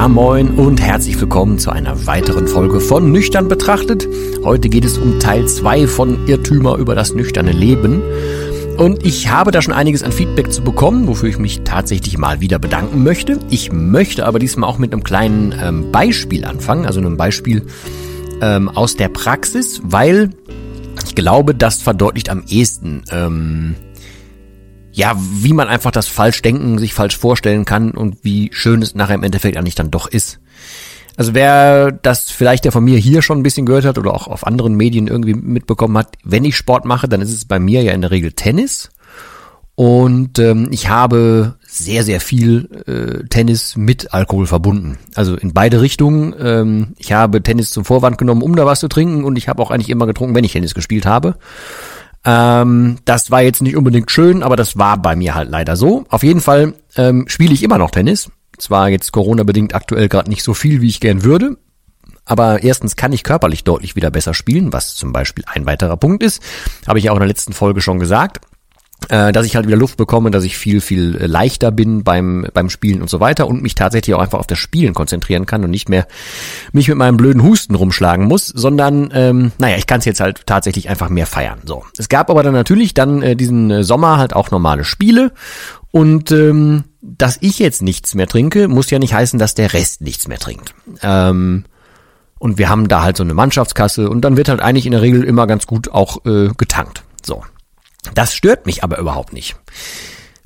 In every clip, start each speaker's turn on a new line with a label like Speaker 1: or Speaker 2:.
Speaker 1: Ja moin und herzlich willkommen zu einer weiteren Folge von Nüchtern betrachtet. Heute geht es um Teil 2 von Irrtümer über das nüchterne Leben. Und ich habe da schon einiges an Feedback zu bekommen, wofür ich mich tatsächlich mal wieder bedanken möchte. Ich möchte aber diesmal auch mit einem kleinen ähm, Beispiel anfangen, also einem Beispiel ähm, aus der Praxis, weil ich glaube, das verdeutlicht am ehesten, ähm, ja, wie man einfach das falsch denken, sich falsch vorstellen kann und wie schön es nachher im Endeffekt eigentlich dann doch ist. Also wer das vielleicht ja von mir hier schon ein bisschen gehört hat oder auch auf anderen Medien irgendwie mitbekommen hat, wenn ich Sport mache, dann ist es bei mir ja in der Regel Tennis. Und ähm, ich habe sehr, sehr viel äh, Tennis mit Alkohol verbunden. Also in beide Richtungen. Ähm, ich habe Tennis zum Vorwand genommen, um da was zu trinken. Und ich habe auch eigentlich immer getrunken, wenn ich Tennis gespielt habe. Ähm, das war jetzt nicht unbedingt schön, aber das war bei mir halt leider so. Auf jeden Fall ähm, spiele ich immer noch Tennis. Zwar jetzt Corona-bedingt aktuell gerade nicht so viel, wie ich gern würde. Aber erstens kann ich körperlich deutlich wieder besser spielen, was zum Beispiel ein weiterer Punkt ist. Habe ich ja auch in der letzten Folge schon gesagt dass ich halt wieder Luft bekomme, dass ich viel, viel leichter bin beim, beim Spielen und so weiter und mich tatsächlich auch einfach auf das Spielen konzentrieren kann und nicht mehr mich mit meinem blöden Husten rumschlagen muss, sondern, ähm, naja, ich kann es jetzt halt tatsächlich einfach mehr feiern. So. Es gab aber dann natürlich dann äh, diesen äh, Sommer halt auch normale Spiele und ähm, dass ich jetzt nichts mehr trinke, muss ja nicht heißen, dass der Rest nichts mehr trinkt. Ähm, und wir haben da halt so eine Mannschaftskasse und dann wird halt eigentlich in der Regel immer ganz gut auch äh, getankt. So. Das stört mich aber überhaupt nicht.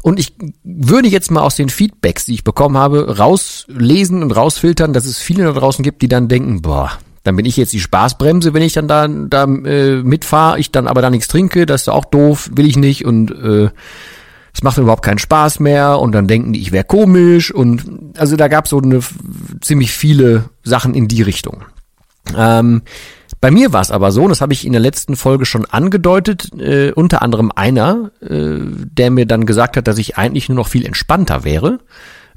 Speaker 1: Und ich würde jetzt mal aus den Feedbacks, die ich bekommen habe, rauslesen und rausfiltern, dass es viele da draußen gibt, die dann denken, boah, dann bin ich jetzt die Spaßbremse, wenn ich dann da, da äh, mitfahre, ich dann aber da nichts trinke, das ist auch doof, will ich nicht und äh, es macht überhaupt keinen Spaß mehr und dann denken die, ich wäre komisch und also da gab es so eine ziemlich viele Sachen in die Richtung. Ähm, bei mir war es aber so, und das habe ich in der letzten Folge schon angedeutet, äh, unter anderem einer, äh, der mir dann gesagt hat, dass ich eigentlich nur noch viel entspannter wäre.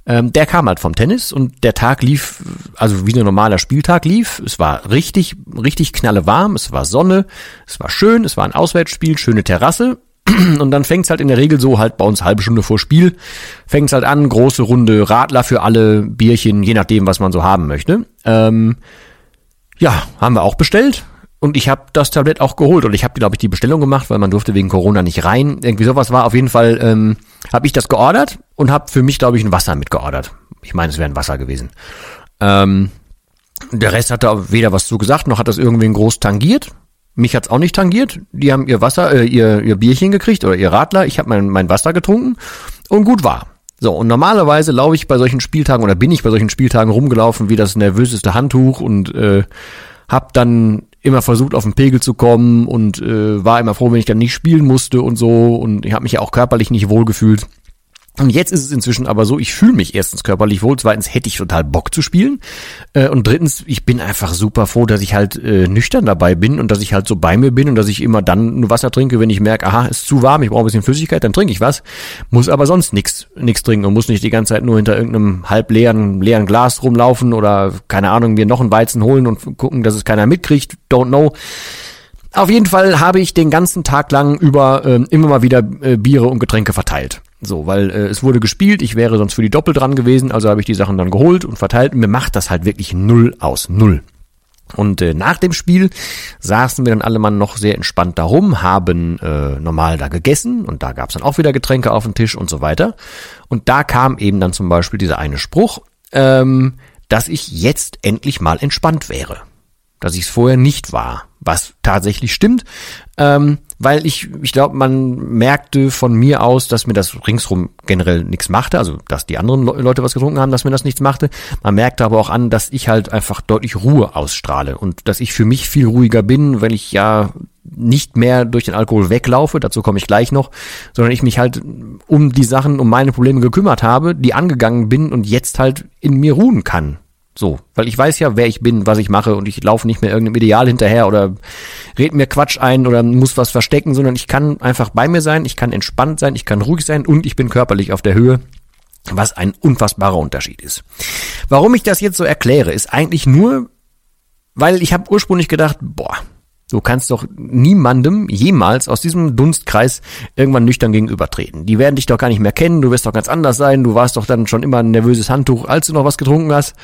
Speaker 1: Ähm, der kam halt vom Tennis und der Tag lief, also wie ein normaler Spieltag lief. Es war richtig, richtig knalle warm, es war Sonne, es war schön, es war ein Auswärtsspiel, schöne Terrasse. Und dann fängt's halt in der Regel so halt bei uns halbe Stunde vor Spiel, fängt's halt an, große Runde Radler für alle, Bierchen, je nachdem, was man so haben möchte. Ähm, ja, haben wir auch bestellt. Und ich habe das Tablett auch geholt. Und ich habe, glaube ich, die Bestellung gemacht, weil man durfte wegen Corona nicht rein. Irgendwie sowas war. Auf jeden Fall ähm, habe ich das geordert und habe für mich, glaube ich, ein Wasser mitgeordert. Ich meine, es wäre ein Wasser gewesen. Ähm, der Rest hat da weder was zu gesagt, noch hat das irgendwen groß tangiert. Mich hat's auch nicht tangiert. Die haben ihr Wasser, äh, ihr, ihr Bierchen gekriegt oder ihr Radler. Ich habe mein, mein Wasser getrunken und gut war. So, und normalerweise laufe ich bei solchen Spieltagen oder bin ich bei solchen Spieltagen rumgelaufen wie das nervöseste Handtuch und äh, hab dann immer versucht, auf den Pegel zu kommen und äh, war immer froh, wenn ich dann nicht spielen musste und so. Und ich habe mich ja auch körperlich nicht wohlgefühlt. Und jetzt ist es inzwischen aber so, ich fühle mich erstens körperlich wohl, zweitens hätte ich total Bock zu spielen äh, und drittens, ich bin einfach super froh, dass ich halt äh, nüchtern dabei bin und dass ich halt so bei mir bin und dass ich immer dann nur Wasser trinke, wenn ich merke, aha, ist zu warm, ich brauche ein bisschen Flüssigkeit, dann trinke ich was, muss aber sonst nichts nichts trinken und muss nicht die ganze Zeit nur hinter irgendeinem halb leeren, leeren Glas rumlaufen oder keine Ahnung, mir noch einen Weizen holen und gucken, dass es keiner mitkriegt, don't know. Auf jeden Fall habe ich den ganzen Tag lang über äh, immer mal wieder äh, Biere und Getränke verteilt. So, weil äh, es wurde gespielt, ich wäre sonst für die Doppel dran gewesen, also habe ich die Sachen dann geholt und verteilt mir macht das halt wirklich null aus, null. Und äh, nach dem Spiel saßen wir dann alle Mann noch sehr entspannt darum, haben äh, normal da gegessen und da gab's dann auch wieder Getränke auf dem Tisch und so weiter. Und da kam eben dann zum Beispiel dieser eine Spruch, ähm, dass ich jetzt endlich mal entspannt wäre. Dass ich es vorher nicht war. Was tatsächlich stimmt, ähm, weil ich, ich glaube, man merkte von mir aus, dass mir das ringsrum generell nichts machte, also dass die anderen Leute was getrunken haben, dass mir das nichts machte. Man merkte aber auch an, dass ich halt einfach deutlich Ruhe ausstrahle und dass ich für mich viel ruhiger bin, wenn ich ja nicht mehr durch den Alkohol weglaufe, dazu komme ich gleich noch, sondern ich mich halt um die Sachen, um meine Probleme gekümmert habe, die angegangen bin und jetzt halt in mir ruhen kann. So, weil ich weiß ja, wer ich bin, was ich mache und ich laufe nicht mehr irgendeinem Ideal hinterher oder red mir Quatsch ein oder muss was verstecken, sondern ich kann einfach bei mir sein, ich kann entspannt sein, ich kann ruhig sein und ich bin körperlich auf der Höhe, was ein unfassbarer Unterschied ist. Warum ich das jetzt so erkläre, ist eigentlich nur, weil ich habe ursprünglich gedacht, boah, Du kannst doch niemandem jemals aus diesem Dunstkreis irgendwann nüchtern gegenübertreten. Die werden dich doch gar nicht mehr kennen, du wirst doch ganz anders sein, du warst doch dann schon immer ein nervöses Handtuch, als du noch was getrunken hast.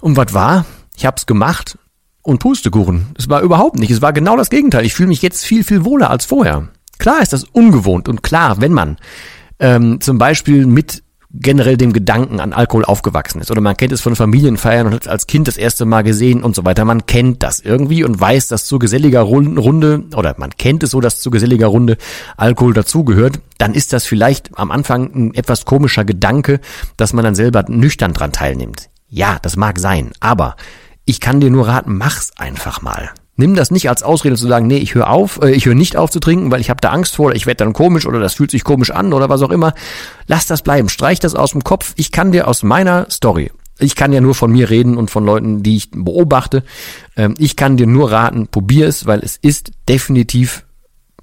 Speaker 1: Und was war? Ich hab's gemacht und Pustekuchen. Es war überhaupt nicht. Es war genau das Gegenteil. Ich fühle mich jetzt viel, viel wohler als vorher. Klar ist das ungewohnt und klar, wenn man ähm, zum Beispiel mit generell dem Gedanken an Alkohol aufgewachsen ist oder man kennt es von Familienfeiern und hat als Kind das erste Mal gesehen und so weiter. Man kennt das irgendwie und weiß, dass zu geselliger Runde oder man kennt es so, dass zu geselliger Runde Alkohol dazugehört. Dann ist das vielleicht am Anfang ein etwas komischer Gedanke, dass man dann selber nüchtern dran teilnimmt. Ja, das mag sein, aber ich kann dir nur raten, mach's einfach mal. Nimm das nicht als Ausrede zu sagen, nee, ich höre auf, äh, ich höre nicht auf zu trinken, weil ich habe da Angst vor, oder ich werde dann komisch oder das fühlt sich komisch an oder was auch immer. Lass das bleiben, streich das aus dem Kopf. Ich kann dir aus meiner Story, ich kann ja nur von mir reden und von Leuten, die ich beobachte. Ähm, ich kann dir nur raten, probier es, weil es ist definitiv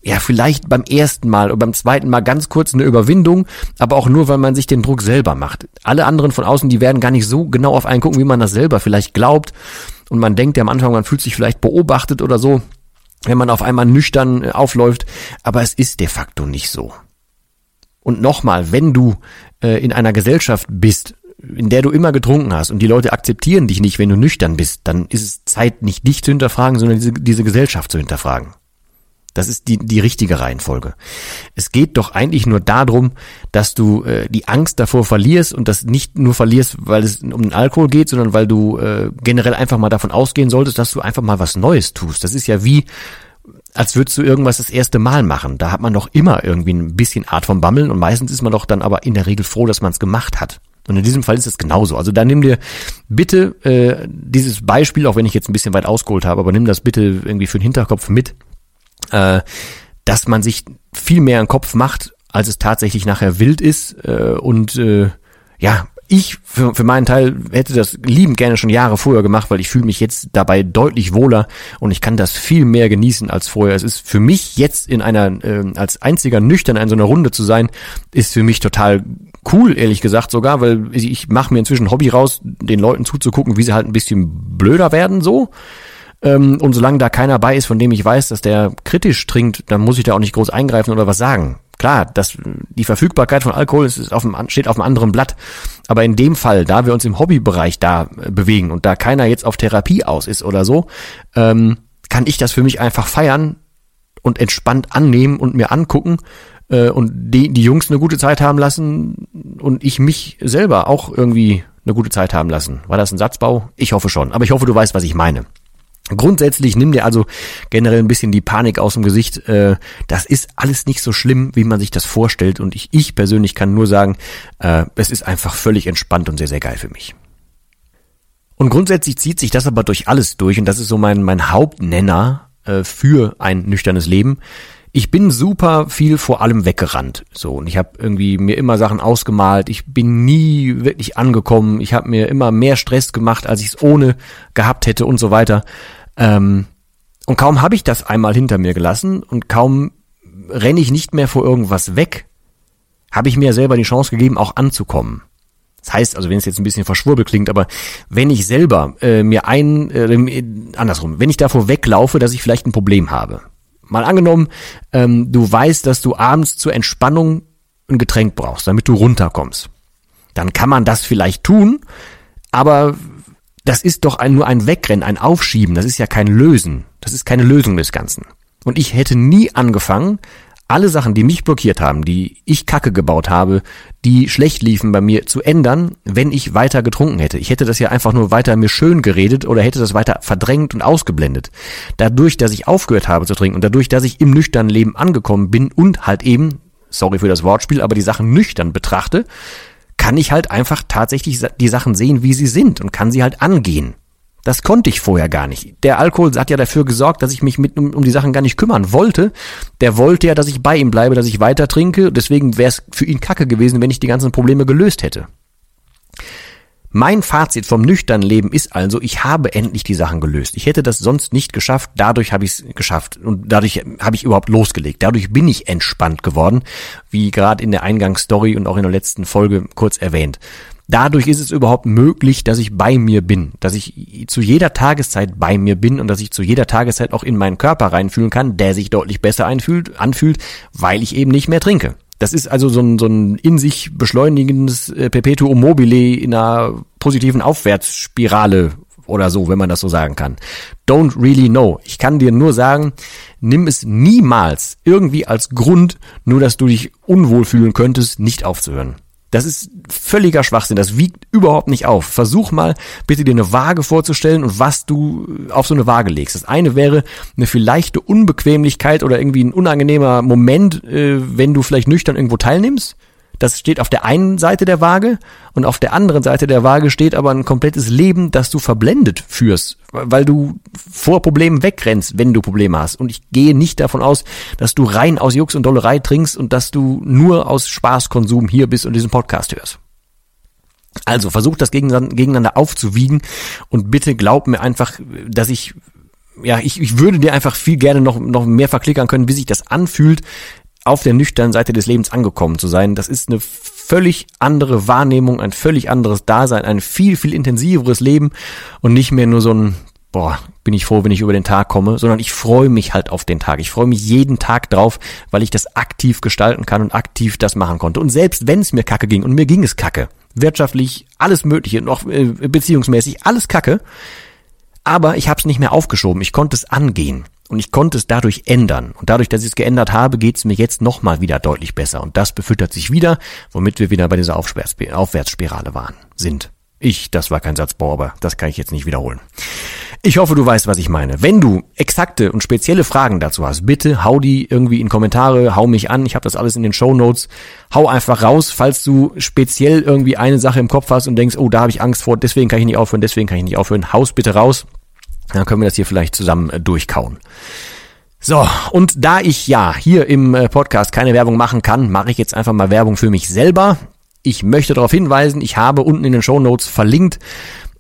Speaker 1: ja, vielleicht beim ersten Mal oder beim zweiten Mal ganz kurz eine Überwindung, aber auch nur, weil man sich den Druck selber macht. Alle anderen von außen, die werden gar nicht so genau auf einen gucken, wie man das selber vielleicht glaubt. Und man denkt ja am Anfang, man fühlt sich vielleicht beobachtet oder so, wenn man auf einmal nüchtern äh, aufläuft. Aber es ist de facto nicht so. Und nochmal, wenn du äh, in einer Gesellschaft bist, in der du immer getrunken hast und die Leute akzeptieren dich nicht, wenn du nüchtern bist, dann ist es Zeit, nicht dich zu hinterfragen, sondern diese, diese Gesellschaft zu hinterfragen. Das ist die, die richtige Reihenfolge. Es geht doch eigentlich nur darum, dass du äh, die Angst davor verlierst und das nicht nur verlierst, weil es um den Alkohol geht, sondern weil du äh, generell einfach mal davon ausgehen solltest, dass du einfach mal was Neues tust. Das ist ja wie, als würdest du irgendwas das erste Mal machen. Da hat man doch immer irgendwie ein bisschen Art von Bammeln und meistens ist man doch dann aber in der Regel froh, dass man es gemacht hat. Und in diesem Fall ist es genauso. Also da nimm dir bitte äh, dieses Beispiel, auch wenn ich jetzt ein bisschen weit ausgeholt habe, aber nimm das bitte irgendwie für den Hinterkopf mit äh, dass man sich viel mehr im Kopf macht, als es tatsächlich nachher wild ist. Äh, und äh, ja, ich für, für meinen Teil hätte das liebend gerne schon Jahre vorher gemacht, weil ich fühle mich jetzt dabei deutlich wohler und ich kann das viel mehr genießen als vorher. Es ist für mich jetzt in einer, äh, als einziger nüchtern in so einer Runde zu sein, ist für mich total cool, ehrlich gesagt sogar, weil ich mache mir inzwischen Hobby raus, den Leuten zuzugucken, wie sie halt ein bisschen blöder werden so. Ähm, und solange da keiner bei ist, von dem ich weiß, dass der kritisch trinkt, dann muss ich da auch nicht groß eingreifen oder was sagen. Klar, das, die Verfügbarkeit von Alkohol ist auf dem, steht auf einem anderen Blatt. Aber in dem Fall, da wir uns im Hobbybereich da äh, bewegen und da keiner jetzt auf Therapie aus ist oder so, ähm, kann ich das für mich einfach feiern und entspannt annehmen und mir angucken äh, und die, die Jungs eine gute Zeit haben lassen und ich mich selber auch irgendwie eine gute Zeit haben lassen. War das ein Satzbau? Ich hoffe schon. Aber ich hoffe, du weißt, was ich meine. Grundsätzlich nimm dir also generell ein bisschen die Panik aus dem Gesicht. Äh, das ist alles nicht so schlimm, wie man sich das vorstellt. Und ich, ich persönlich kann nur sagen, äh, es ist einfach völlig entspannt und sehr, sehr geil für mich. Und grundsätzlich zieht sich das aber durch alles durch. Und das ist so mein, mein Hauptnenner äh, für ein nüchternes Leben. Ich bin super viel vor allem weggerannt. So und ich habe irgendwie mir immer Sachen ausgemalt. Ich bin nie wirklich angekommen. Ich habe mir immer mehr Stress gemacht, als ich es ohne gehabt hätte und so weiter. Ähm, und kaum habe ich das einmal hinter mir gelassen und kaum renne ich nicht mehr vor irgendwas weg, habe ich mir selber die Chance gegeben, auch anzukommen. Das heißt, also wenn es jetzt ein bisschen verschwurbelt klingt, aber wenn ich selber äh, mir ein, äh, andersrum, wenn ich davor weglaufe, dass ich vielleicht ein Problem habe. Mal angenommen, ähm, du weißt, dass du abends zur Entspannung ein Getränk brauchst, damit du runterkommst. Dann kann man das vielleicht tun, aber das ist doch ein, nur ein Wegrennen, ein Aufschieben. Das ist ja kein Lösen. Das ist keine Lösung des Ganzen. Und ich hätte nie angefangen, alle Sachen, die mich blockiert haben, die ich Kacke gebaut habe, die schlecht liefen bei mir, zu ändern, wenn ich weiter getrunken hätte. Ich hätte das ja einfach nur weiter mir schön geredet oder hätte das weiter verdrängt und ausgeblendet. Dadurch, dass ich aufgehört habe zu trinken und dadurch, dass ich im nüchternen Leben angekommen bin und halt eben, sorry für das Wortspiel, aber die Sachen nüchtern betrachte, kann ich halt einfach tatsächlich die Sachen sehen, wie sie sind und kann sie halt angehen. Das konnte ich vorher gar nicht. Der Alkohol hat ja dafür gesorgt, dass ich mich mit um, um die Sachen gar nicht kümmern wollte. Der wollte ja, dass ich bei ihm bleibe, dass ich weiter trinke. Deswegen wäre es für ihn kacke gewesen, wenn ich die ganzen Probleme gelöst hätte. Mein Fazit vom nüchternen Leben ist also, ich habe endlich die Sachen gelöst. Ich hätte das sonst nicht geschafft, dadurch habe ich es geschafft und dadurch habe ich überhaupt losgelegt. Dadurch bin ich entspannt geworden, wie gerade in der Eingangsstory und auch in der letzten Folge kurz erwähnt. Dadurch ist es überhaupt möglich, dass ich bei mir bin, dass ich zu jeder Tageszeit bei mir bin und dass ich zu jeder Tageszeit auch in meinen Körper reinfühlen kann, der sich deutlich besser einfühlt, anfühlt, weil ich eben nicht mehr trinke. Das ist also so ein, so ein in sich beschleunigendes äh, Perpetuum mobile in einer positiven Aufwärtsspirale oder so, wenn man das so sagen kann. Don't really know. Ich kann dir nur sagen, nimm es niemals irgendwie als Grund, nur dass du dich unwohl fühlen könntest, nicht aufzuhören. Das ist völliger Schwachsinn. Das wiegt überhaupt nicht auf. Versuch mal bitte dir eine Waage vorzustellen und was du auf so eine Waage legst. Das eine wäre eine vielleicht Unbequemlichkeit oder irgendwie ein unangenehmer Moment, äh, wenn du vielleicht nüchtern irgendwo teilnimmst. Das steht auf der einen Seite der Waage und auf der anderen Seite der Waage steht aber ein komplettes Leben, das du verblendet führst, weil du vor Problemen wegrennst, wenn du Probleme hast. Und ich gehe nicht davon aus, dass du rein aus Jux und Dollerei trinkst und dass du nur aus Spaßkonsum hier bist und diesen Podcast hörst. Also versuch das gegeneinander aufzuwiegen und bitte glaub mir einfach, dass ich ja, ich, ich würde dir einfach viel gerne noch, noch mehr verklickern können, wie sich das anfühlt, auf der nüchternen Seite des Lebens angekommen zu sein. Das ist eine völlig andere Wahrnehmung, ein völlig anderes Dasein, ein viel, viel intensiveres Leben und nicht mehr nur so ein, boah, bin ich froh, wenn ich über den Tag komme, sondern ich freue mich halt auf den Tag. Ich freue mich jeden Tag drauf, weil ich das aktiv gestalten kann und aktiv das machen konnte. Und selbst wenn es mir kacke ging und mir ging es kacke, wirtschaftlich, alles Mögliche, noch äh, beziehungsmäßig, alles kacke, aber ich habe es nicht mehr aufgeschoben, ich konnte es angehen. Und ich konnte es dadurch ändern. Und dadurch, dass ich es geändert habe, geht es mir jetzt nochmal wieder deutlich besser. Und das befüttert sich wieder, womit wir wieder bei dieser Aufwärtsspirale waren, sind. Ich, das war kein Satzbau, aber das kann ich jetzt nicht wiederholen. Ich hoffe, du weißt, was ich meine. Wenn du exakte und spezielle Fragen dazu hast, bitte hau die irgendwie in Kommentare, hau mich an. Ich habe das alles in den Show Notes. Hau einfach raus, falls du speziell irgendwie eine Sache im Kopf hast und denkst, oh, da habe ich Angst vor, deswegen kann ich nicht aufhören, deswegen kann ich nicht aufhören. Haus bitte raus. Dann können wir das hier vielleicht zusammen äh, durchkauen. So, und da ich ja hier im äh, Podcast keine Werbung machen kann, mache ich jetzt einfach mal Werbung für mich selber. Ich möchte darauf hinweisen, ich habe unten in den Show Notes verlinkt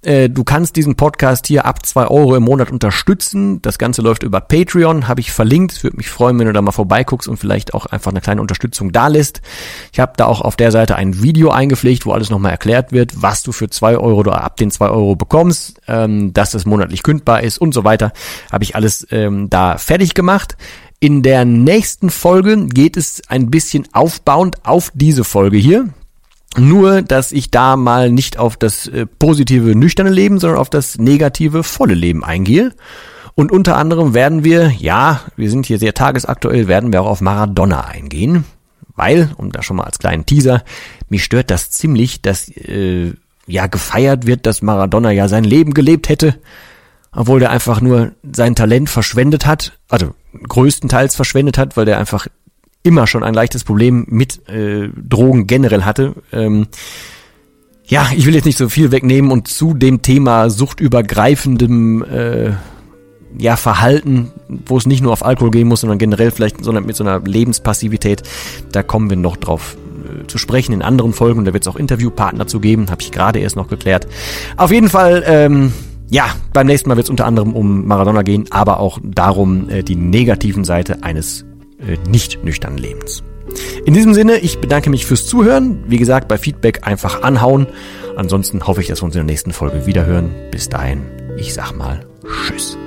Speaker 1: äh, du kannst diesen Podcast hier ab zwei Euro im Monat unterstützen. Das Ganze läuft über Patreon, habe ich verlinkt. Es würde mich freuen, wenn du da mal vorbeiguckst und vielleicht auch einfach eine kleine Unterstützung da lässt. Ich habe da auch auf der Seite ein Video eingepflegt, wo alles nochmal erklärt wird, was du für zwei Euro oder ab den zwei Euro bekommst, ähm, dass es monatlich kündbar ist und so weiter. Habe ich alles ähm, da fertig gemacht. In der nächsten Folge geht es ein bisschen aufbauend auf diese Folge hier. Nur, dass ich da mal nicht auf das äh, positive, nüchterne Leben, sondern auf das negative, volle Leben eingehe. Und unter anderem werden wir, ja, wir sind hier sehr tagesaktuell, werden wir auch auf Maradona eingehen. Weil, um da schon mal als kleinen Teaser, mich stört das ziemlich, dass äh, ja gefeiert wird, dass Maradona ja sein Leben gelebt hätte, obwohl der einfach nur sein Talent verschwendet hat, also größtenteils verschwendet hat, weil der einfach immer schon ein leichtes Problem mit äh, Drogen generell hatte. Ähm, ja, ich will jetzt nicht so viel wegnehmen und zu dem Thema suchtübergreifendem äh, ja, Verhalten, wo es nicht nur auf Alkohol gehen muss, sondern generell vielleicht sondern mit so einer Lebenspassivität, da kommen wir noch drauf äh, zu sprechen in anderen Folgen. Da wird es auch Interviewpartner zu geben, habe ich gerade erst noch geklärt. Auf jeden Fall, ähm, ja, beim nächsten Mal wird es unter anderem um Maradona gehen, aber auch darum, äh, die negativen Seite eines äh, nicht nüchternen Lebens. In diesem Sinne, ich bedanke mich fürs Zuhören. Wie gesagt, bei Feedback einfach anhauen. Ansonsten hoffe ich, dass wir uns in der nächsten Folge wiederhören. Bis dahin, ich sag mal Tschüss.